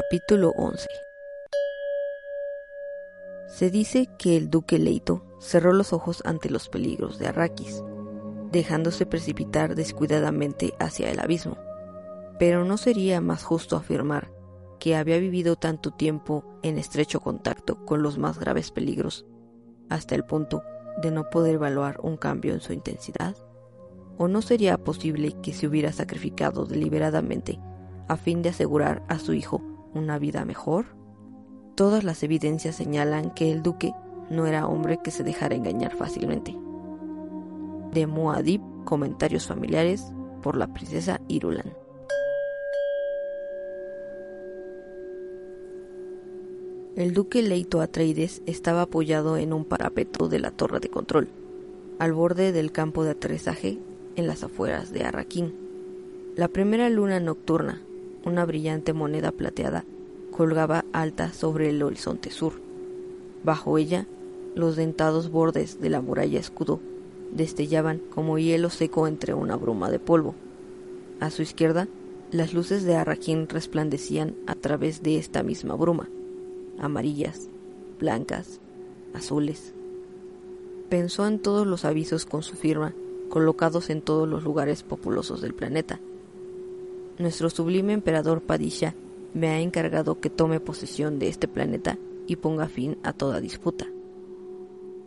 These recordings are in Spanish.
Capítulo 11 Se dice que el duque Leito cerró los ojos ante los peligros de Arrakis, dejándose precipitar descuidadamente hacia el abismo. Pero no sería más justo afirmar que había vivido tanto tiempo en estrecho contacto con los más graves peligros, hasta el punto de no poder evaluar un cambio en su intensidad? ¿O no sería posible que se hubiera sacrificado deliberadamente a fin de asegurar a su hijo una vida mejor? Todas las evidencias señalan que el duque no era hombre que se dejara engañar fácilmente. De Muad'Dib, comentarios familiares por la princesa Irulan. El duque Leito Atreides estaba apoyado en un parapeto de la torre de control, al borde del campo de aterrizaje en las afueras de Arraquín. La primera luna nocturna, una brillante moneda plateada, colgaba alta sobre el horizonte sur. Bajo ella, los dentados bordes de la muralla escudo destellaban como hielo seco entre una bruma de polvo. A su izquierda, las luces de Arraquín resplandecían a través de esta misma bruma amarillas, blancas, azules. Pensó en todos los avisos con su firma colocados en todos los lugares populosos del planeta. Nuestro sublime emperador Padisha me ha encargado que tome posesión de este planeta y ponga fin a toda disputa.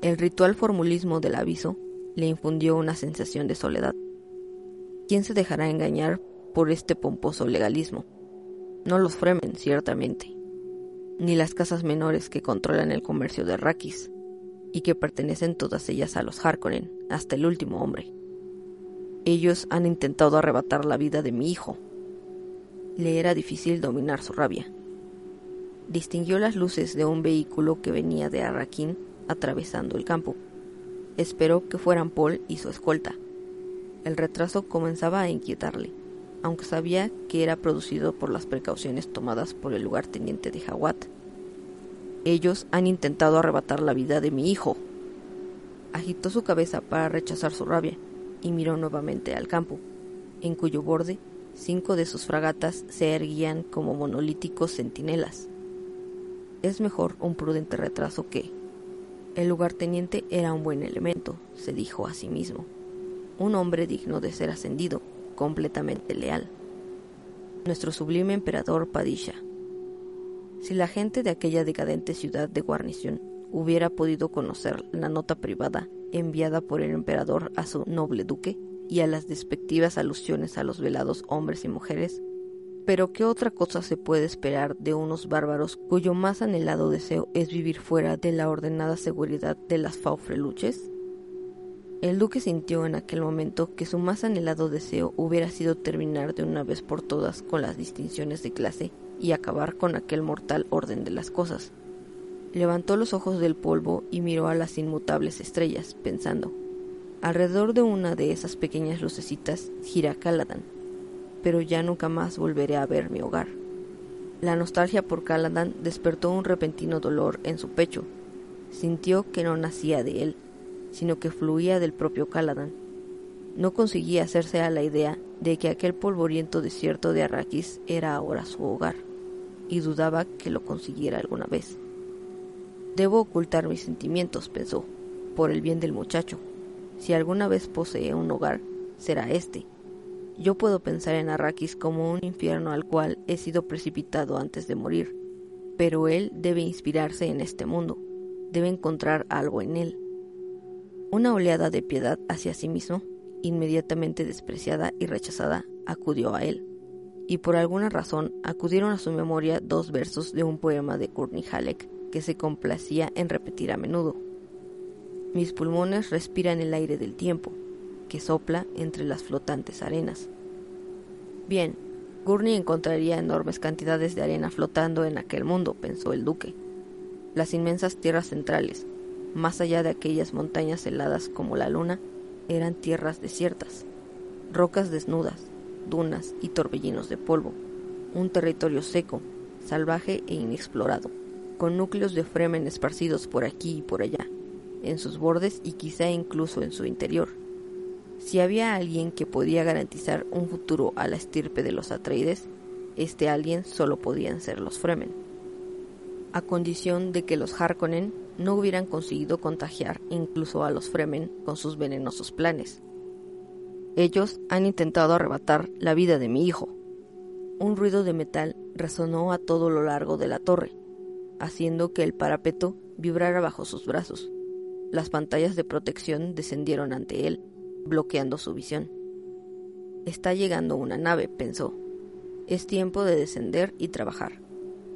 El ritual formulismo del aviso le infundió una sensación de soledad. ¿Quién se dejará engañar por este pomposo legalismo? No los Fremen, ciertamente ni las casas menores que controlan el comercio de Rakis, y que pertenecen todas ellas a los Harkonnen, hasta el último hombre. Ellos han intentado arrebatar la vida de mi hijo. Le era difícil dominar su rabia. Distinguió las luces de un vehículo que venía de Arrakeen atravesando el campo. Esperó que fueran Paul y su escolta. El retraso comenzaba a inquietarle aunque sabía que era producido por las precauciones tomadas por el lugarteniente de Jawat. Ellos han intentado arrebatar la vida de mi hijo. Agitó su cabeza para rechazar su rabia y miró nuevamente al campo, en cuyo borde cinco de sus fragatas se erguían como monolíticos centinelas. Es mejor un prudente retraso que... El lugarteniente era un buen elemento, se dijo a sí mismo. Un hombre digno de ser ascendido completamente leal. Nuestro sublime emperador Padisha. Si la gente de aquella decadente ciudad de guarnición hubiera podido conocer la nota privada enviada por el emperador a su noble duque y a las despectivas alusiones a los velados hombres y mujeres, pero ¿qué otra cosa se puede esperar de unos bárbaros cuyo más anhelado deseo es vivir fuera de la ordenada seguridad de las faufreluches? El duque sintió en aquel momento que su más anhelado deseo hubiera sido terminar de una vez por todas con las distinciones de clase y acabar con aquel mortal orden de las cosas. Levantó los ojos del polvo y miró a las inmutables estrellas, pensando, alrededor de una de esas pequeñas lucecitas gira Caladan, pero ya nunca más volveré a ver mi hogar. La nostalgia por Caladan despertó un repentino dolor en su pecho. Sintió que no nacía de él, sino que fluía del propio Caladan. No conseguía hacerse a la idea de que aquel polvoriento desierto de Arrakis era ahora su hogar, y dudaba que lo consiguiera alguna vez. Debo ocultar mis sentimientos, pensó, por el bien del muchacho. Si alguna vez posee un hogar, será este. Yo puedo pensar en Arrakis como un infierno al cual he sido precipitado antes de morir, pero él debe inspirarse en este mundo, debe encontrar algo en él, una oleada de piedad hacia sí mismo, inmediatamente despreciada y rechazada, acudió a él, y por alguna razón acudieron a su memoria dos versos de un poema de Courtney Halleck que se complacía en repetir a menudo. Mis pulmones respiran el aire del tiempo, que sopla entre las flotantes arenas. Bien, Gurney encontraría enormes cantidades de arena flotando en aquel mundo, pensó el duque. Las inmensas tierras centrales, más allá de aquellas montañas heladas como la luna, eran tierras desiertas, rocas desnudas, dunas y torbellinos de polvo, un territorio seco, salvaje e inexplorado, con núcleos de Fremen esparcidos por aquí y por allá, en sus bordes y quizá incluso en su interior. Si había alguien que podía garantizar un futuro a la estirpe de los Atreides, este alguien solo podían ser los Fremen, a condición de que los Harkonnen no hubieran conseguido contagiar incluso a los Fremen con sus venenosos planes. Ellos han intentado arrebatar la vida de mi hijo. Un ruido de metal resonó a todo lo largo de la torre, haciendo que el parapeto vibrara bajo sus brazos. Las pantallas de protección descendieron ante él, bloqueando su visión. Está llegando una nave, pensó. Es tiempo de descender y trabajar.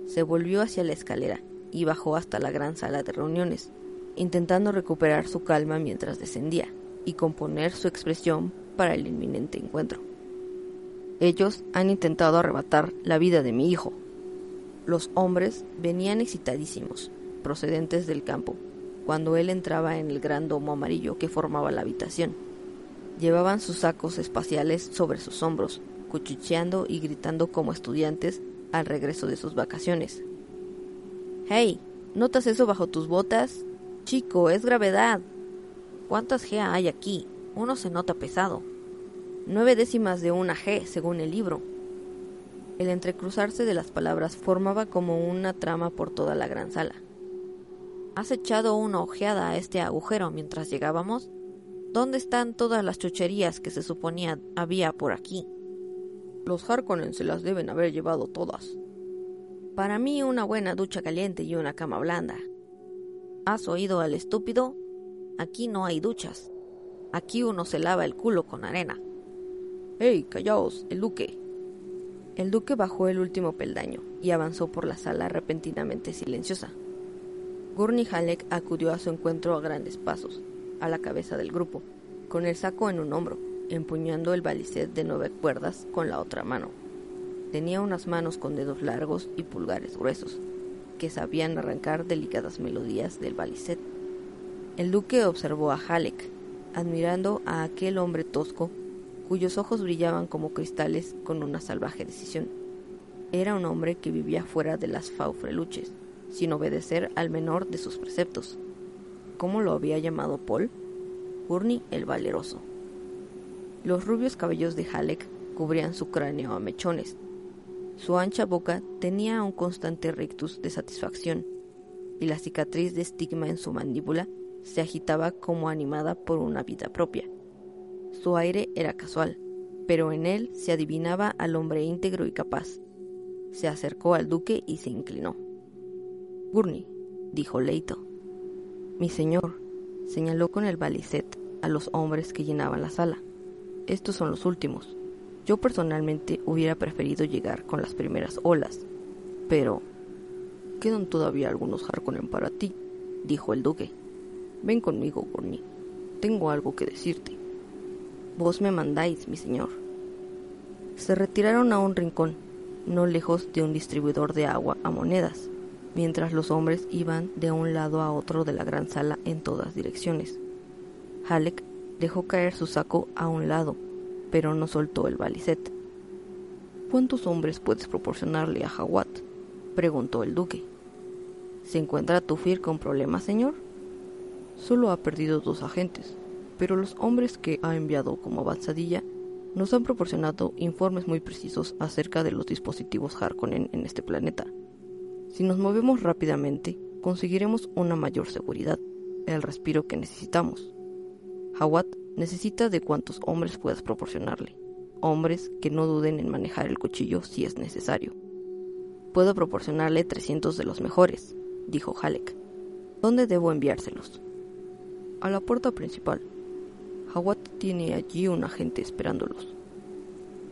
Se volvió hacia la escalera y bajó hasta la gran sala de reuniones, intentando recuperar su calma mientras descendía y componer su expresión para el inminente encuentro. Ellos han intentado arrebatar la vida de mi hijo. Los hombres venían excitadísimos, procedentes del campo, cuando él entraba en el gran domo amarillo que formaba la habitación. Llevaban sus sacos espaciales sobre sus hombros, cuchicheando y gritando como estudiantes al regreso de sus vacaciones. Hey, ¿notas eso bajo tus botas? Chico, es gravedad. ¿Cuántas G hay aquí? Uno se nota pesado. Nueve décimas de una G, según el libro. El entrecruzarse de las palabras formaba como una trama por toda la gran sala. ¿Has echado una ojeada a este agujero mientras llegábamos? ¿Dónde están todas las chucherías que se suponía había por aquí? Los Harkonnen se las deben haber llevado todas. Para mí una buena ducha caliente y una cama blanda. ¿Has oído al estúpido? Aquí no hay duchas. Aquí uno se lava el culo con arena. ¡Hey, callaos! El duque. El duque bajó el último peldaño y avanzó por la sala repentinamente silenciosa. Gurney Halleck acudió a su encuentro a grandes pasos, a la cabeza del grupo, con el saco en un hombro, empuñando el balicet de nueve cuerdas con la otra mano. Tenía unas manos con dedos largos y pulgares gruesos, que sabían arrancar delicadas melodías del balicet. El duque observó a Halleck, admirando a aquel hombre tosco cuyos ojos brillaban como cristales con una salvaje decisión. Era un hombre que vivía fuera de las faufreluches, sin obedecer al menor de sus preceptos. ¿Cómo lo había llamado Paul? Gurney el valeroso. Los rubios cabellos de Halleck cubrían su cráneo a mechones. Su ancha boca tenía un constante rictus de satisfacción, y la cicatriz de estigma en su mandíbula se agitaba como animada por una vida propia. Su aire era casual, pero en él se adivinaba al hombre íntegro y capaz. Se acercó al duque y se inclinó. Gurney, dijo Leito. Mi señor, señaló con el balicet a los hombres que llenaban la sala. Estos son los últimos. Yo personalmente hubiera preferido llegar con las primeras olas, pero quedan todavía algunos Harkonnen para ti, dijo el duque. Ven conmigo, Gurney. Tengo algo que decirte. Vos me mandáis, mi señor. Se retiraron a un rincón, no lejos de un distribuidor de agua a monedas, mientras los hombres iban de un lado a otro de la gran sala en todas direcciones. Halleck dejó caer su saco a un lado, pero no soltó el balicet. ¿Cuántos hombres puedes proporcionarle a Hawat? preguntó el duque. ¿Se encuentra Tufir con problemas, señor? Solo ha perdido dos agentes, pero los hombres que ha enviado como avanzadilla nos han proporcionado informes muy precisos acerca de los dispositivos Harkonnen en este planeta. Si nos movemos rápidamente, conseguiremos una mayor seguridad, el respiro que necesitamos. Hawat necesita de cuantos hombres puedas proporcionarle, hombres que no duden en manejar el cuchillo si es necesario. Puedo proporcionarle 300 de los mejores, dijo Halleck. ¿Dónde debo enviárselos? a la puerta principal. Hawat tiene allí un agente esperándolos.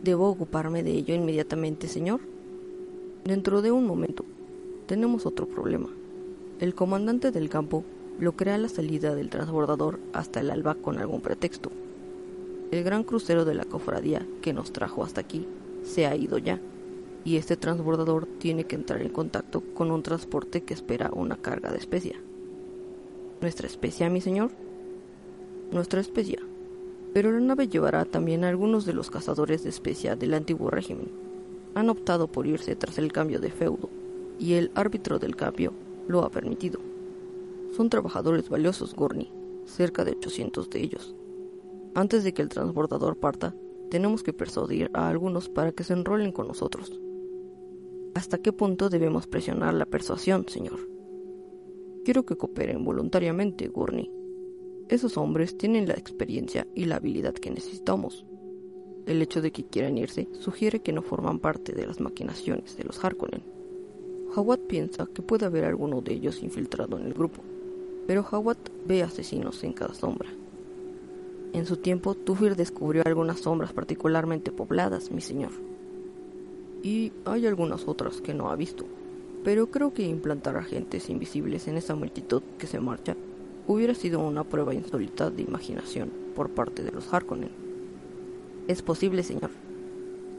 ¿Debo ocuparme de ello inmediatamente, señor? Dentro de un momento. Tenemos otro problema. El comandante del campo bloquea la salida del transbordador hasta el alba con algún pretexto. El gran crucero de la cofradía que nos trajo hasta aquí se ha ido ya, y este transbordador tiene que entrar en contacto con un transporte que espera una carga de especia. ¿Nuestra especia, mi señor? Nuestra especia. Pero la nave llevará también a algunos de los cazadores de especia del antiguo régimen. Han optado por irse tras el cambio de feudo, y el árbitro del cambio lo ha permitido. Son trabajadores valiosos, Gurney, cerca de 800 de ellos. Antes de que el transbordador parta, tenemos que persuadir a algunos para que se enrolen con nosotros. ¿Hasta qué punto debemos presionar la persuasión, señor? Quiero que cooperen voluntariamente, Gurney. Esos hombres tienen la experiencia y la habilidad que necesitamos. El hecho de que quieran irse sugiere que no forman parte de las maquinaciones de los Harkonnen. Hawat piensa que puede haber alguno de ellos infiltrado en el grupo, pero Hawat ve asesinos en cada sombra. En su tiempo, Tufir descubrió algunas sombras particularmente pobladas, mi señor. Y hay algunas otras que no ha visto, pero creo que implantar agentes invisibles en esa multitud que se marcha hubiera sido una prueba insólita de imaginación por parte de los Harkonnen. Es posible, señor.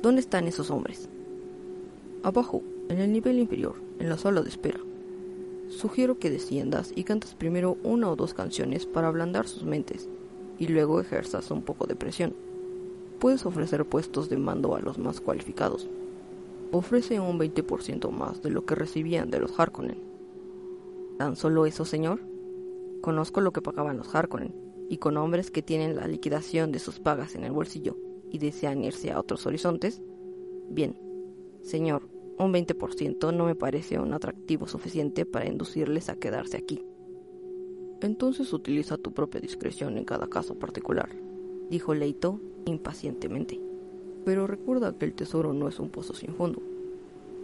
¿Dónde están esos hombres? Abajo, en el nivel inferior, en la sala de espera. Sugiero que desciendas y cantes primero una o dos canciones para ablandar sus mentes y luego ejerzas un poco de presión. Puedes ofrecer puestos de mando a los más cualificados. Ofrece un 20% más de lo que recibían de los Harkonnen. ¿Tan solo eso, señor? Conozco lo que pagaban los Harkonnen, y con hombres que tienen la liquidación de sus pagas en el bolsillo y desean irse a otros horizontes? Bien, señor, un 20% no me parece un atractivo suficiente para inducirles a quedarse aquí. Entonces utiliza tu propia discreción en cada caso particular, dijo Leito impacientemente. Pero recuerda que el tesoro no es un pozo sin fondo.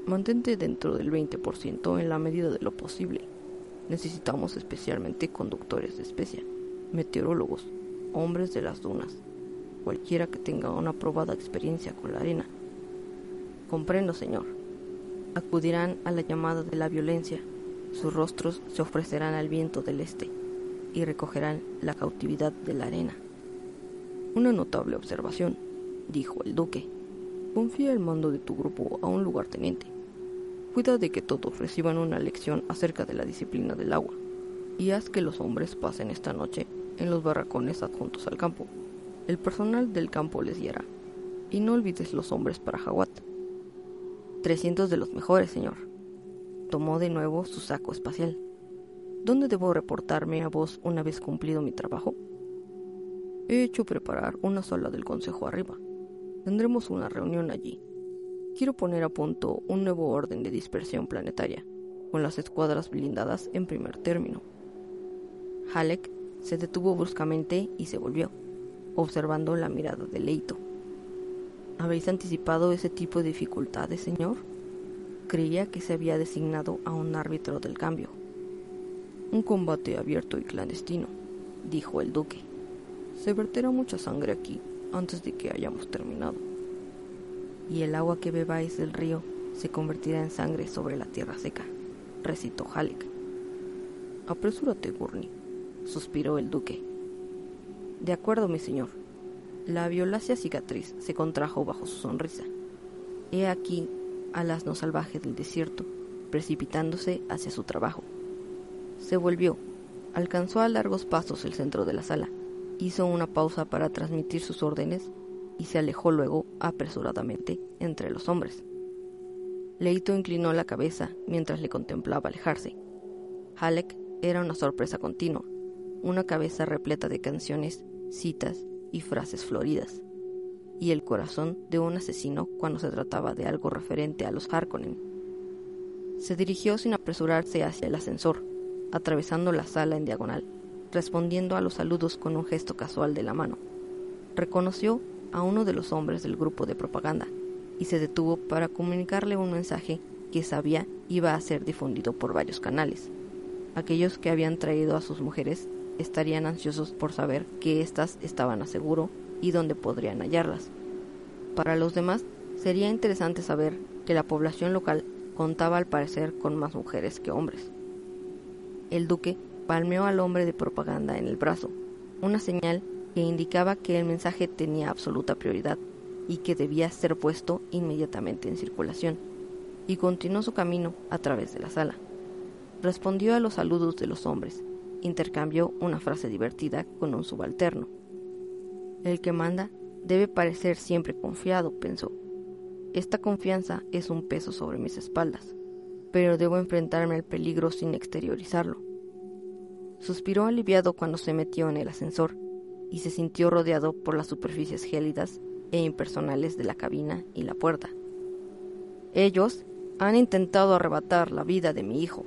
Mantente dentro del 20% en la medida de lo posible. Necesitamos especialmente conductores de especia, meteorólogos, hombres de las dunas, cualquiera que tenga una probada experiencia con la arena. Comprendo, señor. Acudirán a la llamada de la violencia, sus rostros se ofrecerán al viento del este y recogerán la cautividad de la arena. Una notable observación, dijo el duque. Confía el mando de tu grupo a un lugarteniente. Cuida de que todos reciban una lección acerca de la disciplina del agua y haz que los hombres pasen esta noche en los barracones adjuntos al campo. El personal del campo les guiará. Y no olvides los hombres para Jawat. Trescientos de los mejores, señor. Tomó de nuevo su saco espacial. ¿Dónde debo reportarme a vos una vez cumplido mi trabajo? He hecho preparar una sala del consejo arriba. Tendremos una reunión allí. Quiero poner a punto un nuevo orden de dispersión planetaria, con las escuadras blindadas en primer término. Halleck se detuvo bruscamente y se volvió observando la mirada de Leito. ¿Habéis anticipado ese tipo de dificultades, señor? Creía que se había designado a un árbitro del cambio. Un combate abierto y clandestino, dijo el duque. Se verterá mucha sangre aquí antes de que hayamos terminado. Y el agua que bebáis del río se convertirá en sangre sobre la tierra seca, recitó Halleck. Apresúrate, Gurney, suspiró el duque. De acuerdo, mi señor. La violácea cicatriz se contrajo bajo su sonrisa. He aquí al asno salvaje del desierto, precipitándose hacia su trabajo. Se volvió, alcanzó a largos pasos el centro de la sala, hizo una pausa para transmitir sus órdenes y se alejó luego apresuradamente entre los hombres. Leito inclinó la cabeza mientras le contemplaba alejarse. Halleck era una sorpresa continua, una cabeza repleta de canciones citas y frases floridas, y el corazón de un asesino cuando se trataba de algo referente a los Harkonnen. Se dirigió sin apresurarse hacia el ascensor, atravesando la sala en diagonal, respondiendo a los saludos con un gesto casual de la mano. Reconoció a uno de los hombres del grupo de propaganda y se detuvo para comunicarle un mensaje que sabía iba a ser difundido por varios canales. Aquellos que habían traído a sus mujeres estarían ansiosos por saber que éstas estaban a seguro y dónde podrían hallarlas. Para los demás, sería interesante saber que la población local contaba al parecer con más mujeres que hombres. El duque palmeó al hombre de propaganda en el brazo, una señal que indicaba que el mensaje tenía absoluta prioridad y que debía ser puesto inmediatamente en circulación, y continuó su camino a través de la sala. Respondió a los saludos de los hombres, intercambió una frase divertida con un subalterno. El que manda debe parecer siempre confiado, pensó. Esta confianza es un peso sobre mis espaldas, pero debo enfrentarme al peligro sin exteriorizarlo. Suspiró aliviado cuando se metió en el ascensor y se sintió rodeado por las superficies gélidas e impersonales de la cabina y la puerta. Ellos, Han intentado arrebatar la vida de mi hijo,